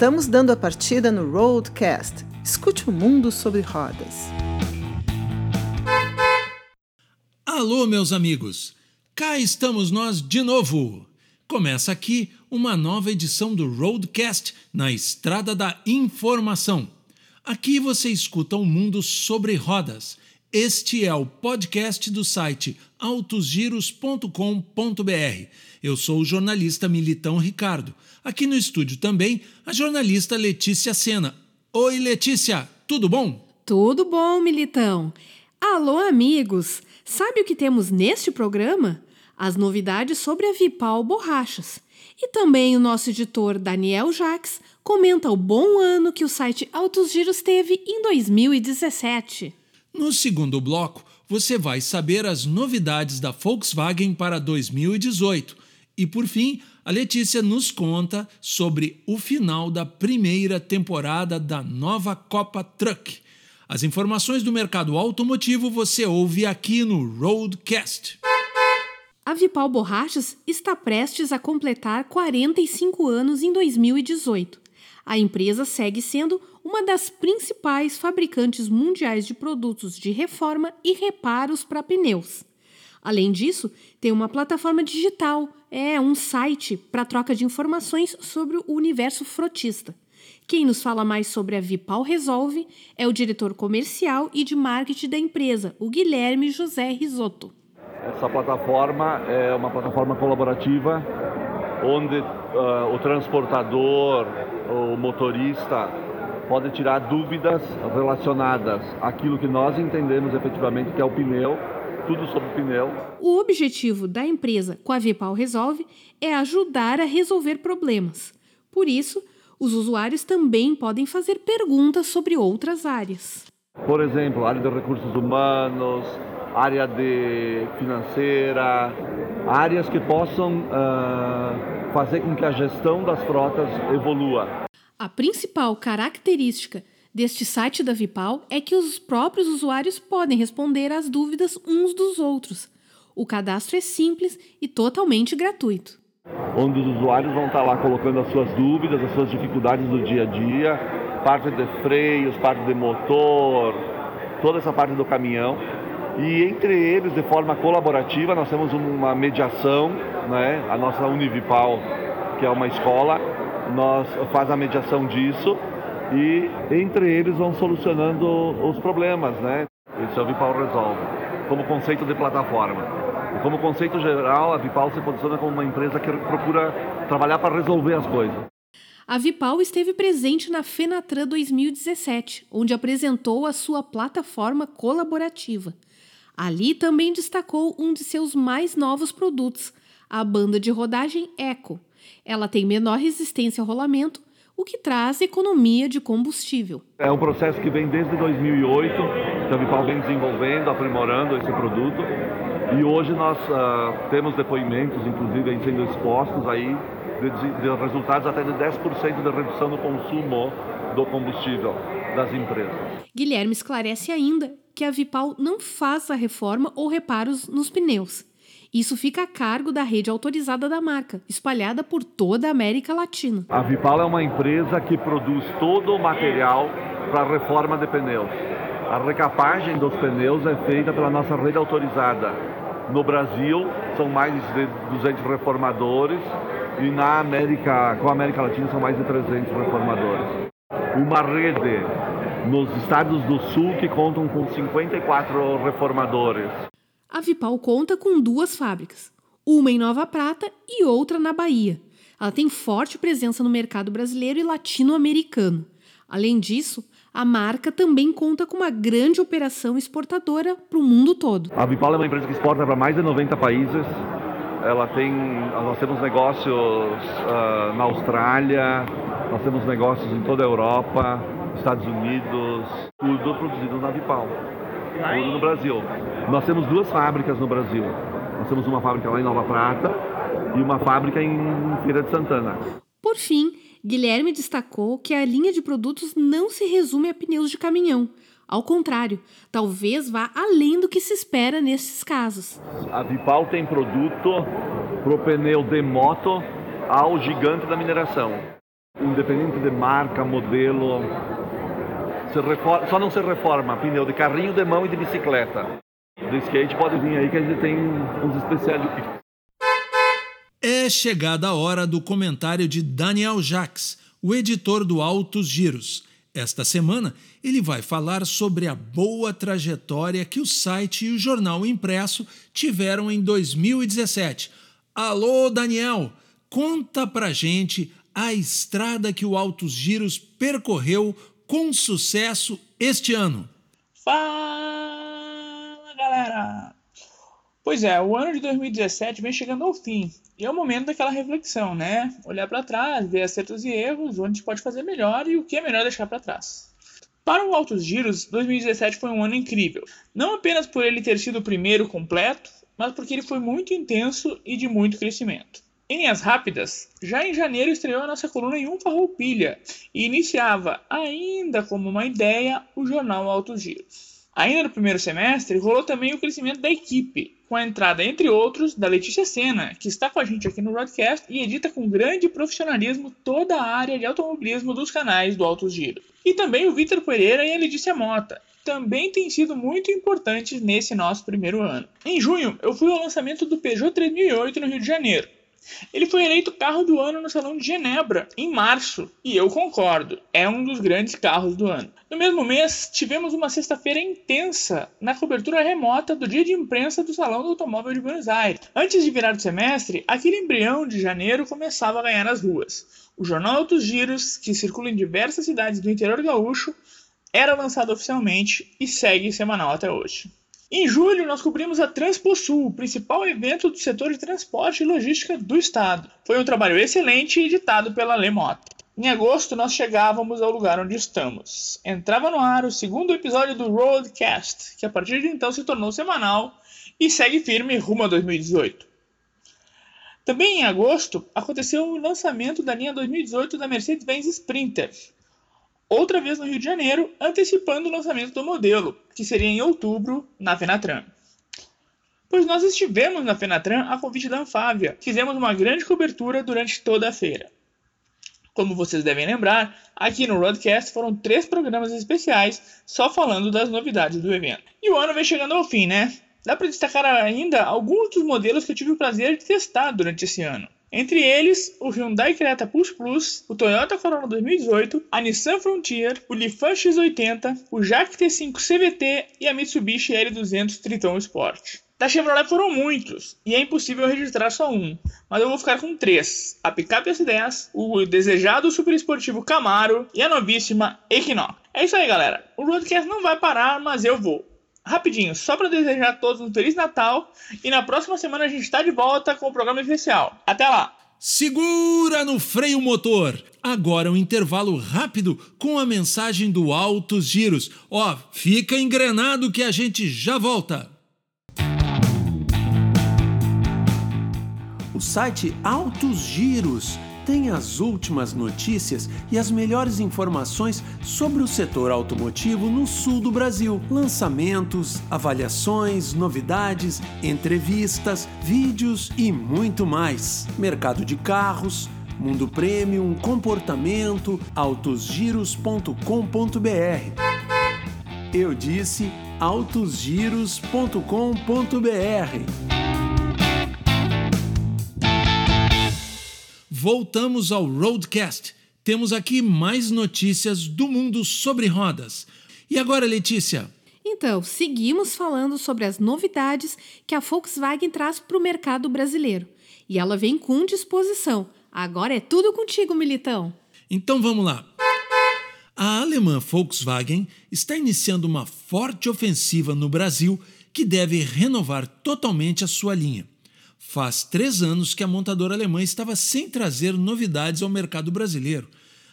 Estamos dando a partida no Roadcast. Escute o mundo sobre rodas. Alô, meus amigos! Cá estamos nós de novo! Começa aqui uma nova edição do Roadcast na Estrada da Informação. Aqui você escuta o mundo sobre rodas. Este é o podcast do site autosgiros.com.br. Eu sou o jornalista Militão Ricardo. Aqui no estúdio também a jornalista Letícia Sena. Oi, Letícia, tudo bom? Tudo bom, Militão. Alô, amigos! Sabe o que temos neste programa? As novidades sobre a Vipal Borrachas. E também o nosso editor Daniel Jacques comenta o bom ano que o site Autos Giros teve em 2017. No segundo bloco, você vai saber as novidades da Volkswagen para 2018. E por fim, a Letícia nos conta sobre o final da primeira temporada da nova Copa Truck. As informações do mercado automotivo você ouve aqui no Roadcast. A Vipal Borrachas está prestes a completar 45 anos em 2018. A empresa segue sendo uma das principais fabricantes mundiais de produtos de reforma e reparos para pneus. Além disso, tem uma plataforma digital, é um site para troca de informações sobre o universo frotista. Quem nos fala mais sobre a Vipal Resolve é o diretor comercial e de marketing da empresa, o Guilherme José Risotto. Essa plataforma é uma plataforma colaborativa onde uh, o transportador, o motorista pode tirar dúvidas relacionadas àquilo que nós entendemos efetivamente que é o pneu, tudo sobre o pneu. O objetivo da empresa com a Vipal Resolve é ajudar a resolver problemas. Por isso, os usuários também podem fazer perguntas sobre outras áreas. Por exemplo, área de recursos humanos, área de financeira, áreas que possam uh, fazer com que a gestão das frotas evolua. A principal característica deste site da Vipal é que os próprios usuários podem responder às dúvidas uns dos outros. O cadastro é simples e totalmente gratuito. Onde os usuários vão estar lá colocando as suas dúvidas, as suas dificuldades do dia a dia, parte de freios, parte de motor, toda essa parte do caminhão e entre eles, de forma colaborativa, nós temos uma mediação, né? a nossa Univipal, que é uma escola, nós faz a mediação disso e entre eles vão solucionando os problemas, né? Esse é o Vipal Resolve, como conceito de plataforma. E como conceito geral, a Vipal se posiciona como uma empresa que procura trabalhar para resolver as coisas. A Vipal esteve presente na Fenatran 2017, onde apresentou a sua plataforma colaborativa. Ali também destacou um de seus mais novos produtos, a banda de rodagem Eco. Ela tem menor resistência ao rolamento, o que traz economia de combustível. É um processo que vem desde 2008, que a Vipal vem desenvolvendo, aprimorando esse produto. E hoje nós uh, temos depoimentos, inclusive, sendo expostos aí, de, de resultados até de 10% de redução no consumo do combustível das empresas. Guilherme esclarece ainda que a Vipal não faz a reforma ou reparos nos pneus. Isso fica a cargo da rede autorizada da marca, espalhada por toda a América Latina. A Vipal é uma empresa que produz todo o material para reforma de pneus. A recapagem dos pneus é feita pela nossa rede autorizada. No Brasil, são mais de 200 reformadores e na América, com a América Latina, são mais de 300 reformadores. Uma rede nos estados do sul que contam com 54 reformadores. A Vipal conta com duas fábricas, uma em Nova Prata e outra na Bahia. Ela tem forte presença no mercado brasileiro e latino-americano. Além disso, a marca também conta com uma grande operação exportadora para o mundo todo. A Vipal é uma empresa que exporta para mais de 90 países. Ela tem, nós temos negócios uh, na Austrália, nós temos negócios em toda a Europa, Estados Unidos, tudo produzido na Vipal, tudo no Brasil. Nós temos duas fábricas no Brasil. Nós temos uma fábrica lá em Nova Prata e uma fábrica em Feira de Santana. Por fim, Guilherme destacou que a linha de produtos não se resume a pneus de caminhão. Ao contrário, talvez vá além do que se espera nesses casos. A Vipal tem produto para o pneu de moto ao gigante da mineração. Independente de marca, modelo, reforma, só não se reforma pneu de carrinho, de mão e de bicicleta. Do skate pode vir aí que a gente tem uns especialistas. É chegada a hora do comentário de Daniel Jacques, o editor do Altos Giros. Esta semana, ele vai falar sobre a boa trajetória que o site e o jornal impresso tiveram em 2017. Alô, Daniel, conta pra gente a estrada que o Altos Giros percorreu com sucesso este ano. Fala, galera! Pois é, o ano de 2017 vem chegando ao fim e é o momento daquela reflexão, né? Olhar para trás, ver acertos e erros, onde pode fazer melhor e o que é melhor deixar para trás. Para o Altos Giros, 2017 foi um ano incrível. Não apenas por ele ter sido o primeiro completo, mas porque ele foi muito intenso e de muito crescimento. Em linhas rápidas, já em janeiro estreou a nossa coluna em um farroupilha e iniciava, ainda como uma ideia, o jornal Altos Giros. Ainda no primeiro semestre, rolou também o crescimento da equipe, com a entrada, entre outros, da Letícia Senna, que está com a gente aqui no broadcast e edita com grande profissionalismo toda a área de automobilismo dos canais do Altos Giro. E também o Vitor Pereira e a Letícia Mota, também têm sido muito importantes nesse nosso primeiro ano. Em junho, eu fui ao lançamento do Peugeot 3008 no Rio de Janeiro, ele foi eleito carro do ano no Salão de Genebra, em março, e eu concordo, é um dos grandes carros do ano. No mesmo mês, tivemos uma sexta-feira intensa na cobertura remota do dia de imprensa do Salão do Automóvel de Buenos Aires. Antes de virar o semestre, aquele embrião de janeiro começava a ganhar as ruas. O jornal Autos Giros, que circula em diversas cidades do interior gaúcho, era lançado oficialmente e segue semanal até hoje. Em julho, nós cobrimos a Transposul, o principal evento do setor de transporte e logística do estado. Foi um trabalho excelente editado pela Lemota. Em agosto, nós chegávamos ao lugar onde estamos. Entrava no ar o segundo episódio do Roadcast, que a partir de então se tornou semanal e segue firme rumo a 2018. Também em agosto, aconteceu o lançamento da linha 2018 da Mercedes-Benz Sprinter, outra vez no Rio de Janeiro, antecipando o lançamento do modelo, que seria em outubro na Fenatran. Pois nós estivemos na Fenatran a convite da Anfávia, fizemos uma grande cobertura durante toda a feira. Como vocês devem lembrar, aqui no Roadcast foram três programas especiais só falando das novidades do evento. E o ano vem chegando ao fim, né? Dá para destacar ainda alguns dos modelos que eu tive o prazer de testar durante esse ano. Entre eles, o Hyundai Creta Plus Plus, o Toyota Corolla 2018, a Nissan Frontier, o Lifan X80, o Jack T5 CVT e a Mitsubishi L200 Triton Sport. Da Chevrolet foram muitos, e é impossível registrar só um, mas eu vou ficar com três: a picape S10, o desejado super esportivo Camaro e a novíssima Equinox. É isso aí, galera. O Roadcast não vai parar, mas eu vou rapidinho, só para desejar a todos um Feliz Natal e na próxima semana a gente está de volta com o programa especial. Até lá! Segura no freio motor! Agora um intervalo rápido com a mensagem do Altos Giros. Ó, fica engrenado que a gente já volta! O site Altos Giros tem as últimas notícias e as melhores informações sobre o setor automotivo no sul do Brasil. Lançamentos, avaliações, novidades, entrevistas, vídeos e muito mais. Mercado de carros, mundo premium, comportamento, autosgiros.com.br. Eu disse autosgiros.com.br. voltamos ao Roadcast. Temos aqui mais notícias do mundo sobre rodas. E agora, Letícia? Então, seguimos falando sobre as novidades que a Volkswagen traz para o mercado brasileiro. E ela vem com disposição. Agora é tudo contigo, Militão. Então vamos lá. A alemã Volkswagen está iniciando uma forte ofensiva no Brasil que deve renovar totalmente a sua linha. Faz três anos que a montadora alemã estava sem trazer novidades ao mercado brasileiro.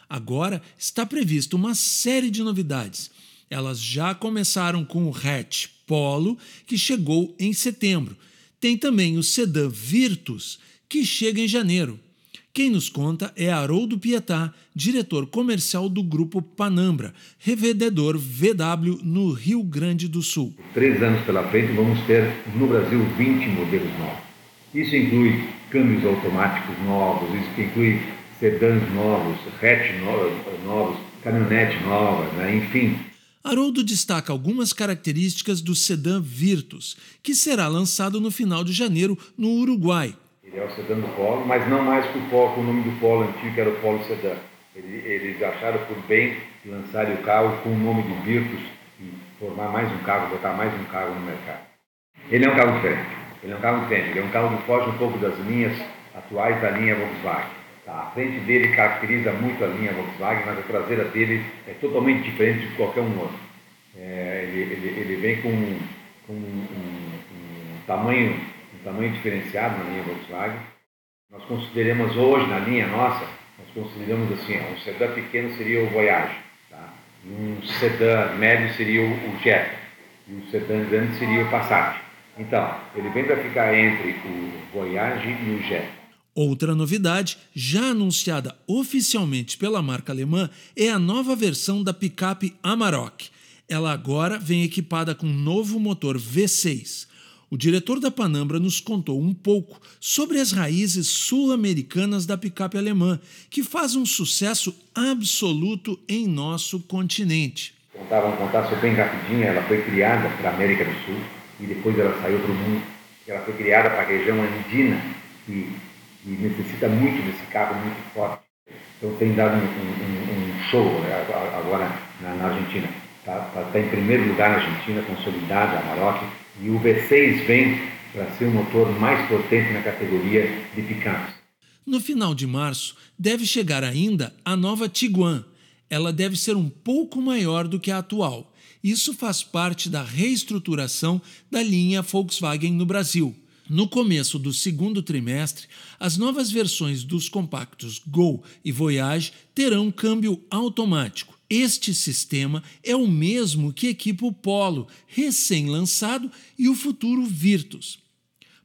Agora está prevista uma série de novidades. Elas já começaram com o hatch Polo, que chegou em setembro. Tem também o sedã Virtus, que chega em janeiro. Quem nos conta é Haroldo Pietá, diretor comercial do grupo Panambra, revendedor VW no Rio Grande do Sul. Três anos pela frente, vamos ter no Brasil 20 modelos novos. Isso inclui câmbios automáticos novos, isso inclui sedãs novos, hatch novos, caminhonete nova, né? enfim. Haroldo destaca algumas características do sedã Virtus, que será lançado no final de janeiro no Uruguai. Ele é o sedã do Polo, mas não mais com o, Polo, com o nome do Polo antigo, que era o Polo Sedã. Eles acharam por bem lançarem o carro com o nome de Virtus e formar mais um carro, botar mais um carro no mercado. Ele é um carro diferente. Ele é um carro diferente. Ele é um carro que foge um pouco das linhas atuais da linha Volkswagen. Tá? A frente dele caracteriza muito a linha Volkswagen, mas a traseira dele é totalmente diferente de qualquer um outro. É, ele, ele, ele, vem com, com um, um, um, tamanho, um tamanho diferenciado na linha Volkswagen. Nós consideramos hoje, na linha nossa, nós consideramos assim, um sedã pequeno seria o Voyage, tá? um sedã médio seria o, o Jetta, e um sedã grande seria o Passat. Então, ele vem para ficar entre o Voyage e o Jetta. Outra novidade, já anunciada oficialmente pela marca alemã, é a nova versão da picape Amarok. Ela agora vem equipada com um novo motor V6. O diretor da Panambra nos contou um pouco sobre as raízes sul-americanas da picape alemã, que faz um sucesso absoluto em nosso continente. Contar, vamos contar bem rapidinho, ela foi criada para a América do Sul e depois ela saiu para o mundo. Ela foi criada para a região andina e, e, necessita muito desse carro muito forte. Então tem dado um, um, um show agora na, na Argentina. Está tá, tá em primeiro lugar na Argentina, consolidada a Maroc, e o V6 vem para ser o motor mais potente na categoria de picapes. No final de março, deve chegar ainda a nova Tiguan. Ela deve ser um pouco maior do que a atual isso faz parte da reestruturação da linha Volkswagen no Brasil. No começo do segundo trimestre, as novas versões dos compactos Gol e Voyage terão câmbio automático. Este sistema é o mesmo que equipa o Polo, recém-lançado, e o futuro Virtus.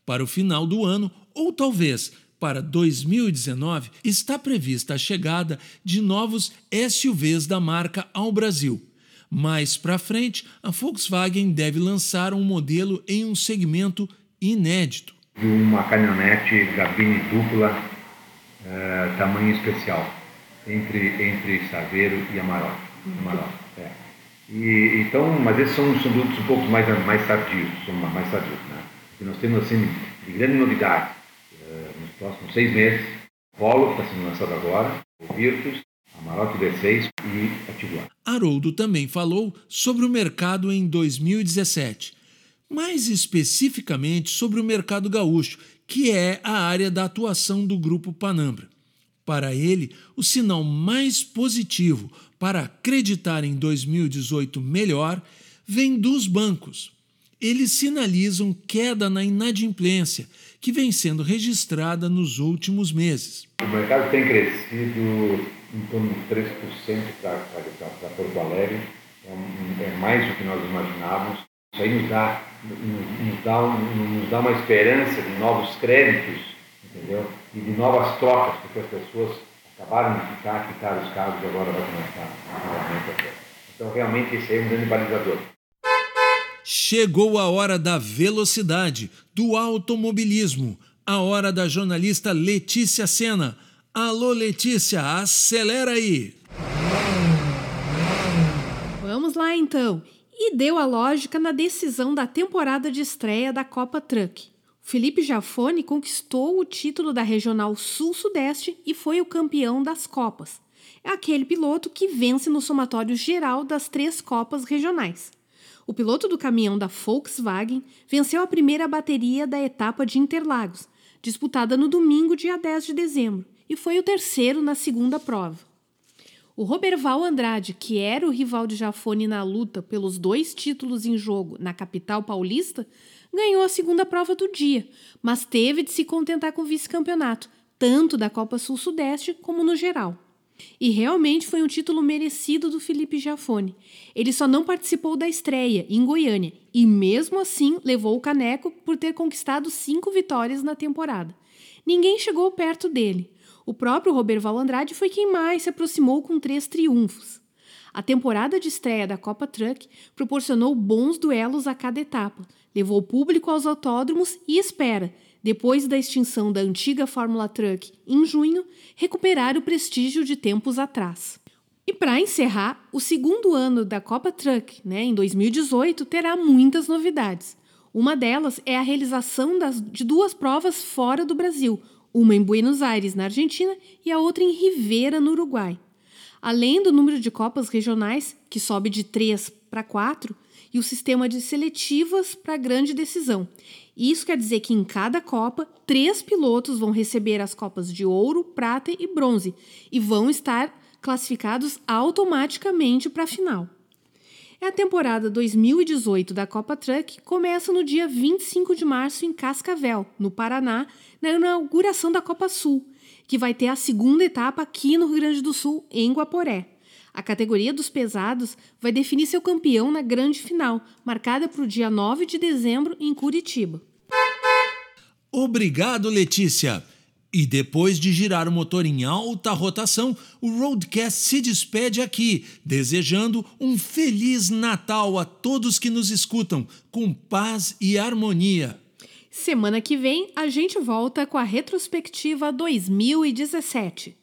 Para o final do ano, ou talvez para 2019, está prevista a chegada de novos SUVs da marca ao Brasil. Mais para frente, a Volkswagen deve lançar um modelo em um segmento inédito. Uma caminhonete gabine dupla, uh, tamanho especial, entre, entre Saveiro e Amarok. Amarok é. e, então, mas esses são, são produtos um pouco mais, mais tardios, são mais tardios. Né? E nós temos assim, de grande novidade, uh, nos próximos seis meses, Polo, que está sendo lançado agora, o Virtus, V6 e a Tiguan. Haroldo também falou sobre o mercado em 2017, mais especificamente sobre o mercado gaúcho, que é a área da atuação do Grupo Panambra. Para ele, o sinal mais positivo para acreditar em 2018 melhor vem dos bancos. Eles sinalizam queda na inadimplência, que vem sendo registrada nos últimos meses. O mercado tem crescido em torno de 3% para Porto Alegre, é, é, mais do que nós imaginávamos. Isso aí nos dá, nos, dá, nos dá uma esperança de novos créditos, entendeu? E de novas trocas, porque as pessoas acabaram de ficar, quitaram os carros e agora vai começar novamente a. Então, realmente, esse aí é um grande balizador. Chegou a hora da velocidade, do automobilismo, a hora da jornalista Letícia Sena Alô, Letícia, acelera aí! Vamos lá então. E deu a lógica na decisão da temporada de estreia da Copa Truck. Felipe Jafone conquistou o título da Regional Sul-Sudeste e foi o campeão das Copas. É aquele piloto que vence no somatório geral das três Copas regionais. O piloto do caminhão da Volkswagen venceu a primeira bateria da etapa de Interlagos, disputada no domingo, dia 10 de dezembro, e foi o terceiro na segunda prova. O Roberval Andrade, que era o rival de Jafone na luta pelos dois títulos em jogo na capital paulista, ganhou a segunda prova do dia, mas teve de se contentar com o vice-campeonato, tanto da Copa Sul-Sudeste como no geral. E realmente foi um título merecido do Felipe Jafone. Ele só não participou da estreia, em Goiânia, e mesmo assim levou o caneco por ter conquistado cinco vitórias na temporada. Ninguém chegou perto dele. O próprio Roberval Andrade foi quem mais se aproximou com três triunfos. A temporada de estreia da Copa Truck proporcionou bons duelos a cada etapa, levou o público aos autódromos e espera, depois da extinção da antiga Fórmula Truck em junho, recuperar o prestígio de tempos atrás. E para encerrar, o segundo ano da Copa Truck, né, em 2018, terá muitas novidades. Uma delas é a realização das, de duas provas fora do Brasil, uma em Buenos Aires, na Argentina, e a outra em Rivera, no Uruguai. Além do número de Copas regionais, que sobe de 3 para 4, e o sistema de seletivas para grande decisão. Isso quer dizer que em cada Copa, três pilotos vão receber as Copas de ouro, prata e bronze e vão estar classificados automaticamente para a final. A temporada 2018 da Copa Truck começa no dia 25 de março em Cascavel, no Paraná, na inauguração da Copa Sul, que vai ter a segunda etapa aqui no Rio Grande do Sul, em Guaporé. A categoria dos pesados vai definir seu campeão na grande final, marcada para o dia 9 de dezembro em Curitiba. Obrigado, Letícia! E depois de girar o motor em alta rotação, o Roadcast se despede aqui, desejando um feliz Natal a todos que nos escutam, com paz e harmonia. Semana que vem a gente volta com a retrospectiva 2017.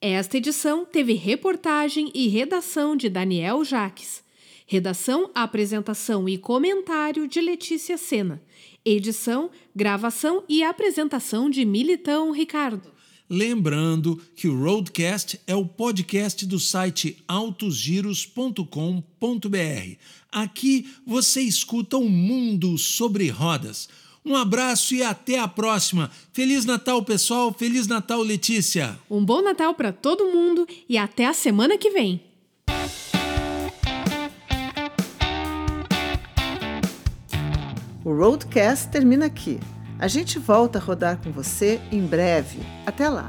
Esta edição teve reportagem e redação de Daniel Jaques. Redação, apresentação e comentário de Letícia Sena. Edição, gravação e apresentação de Militão Ricardo. Lembrando que o Roadcast é o podcast do site autosgiros.com.br. Aqui você escuta o um mundo sobre rodas. Um abraço e até a próxima. Feliz Natal, pessoal. Feliz Natal, Letícia. Um bom Natal para todo mundo e até a semana que vem. O Roadcast termina aqui. A gente volta a rodar com você em breve. Até lá!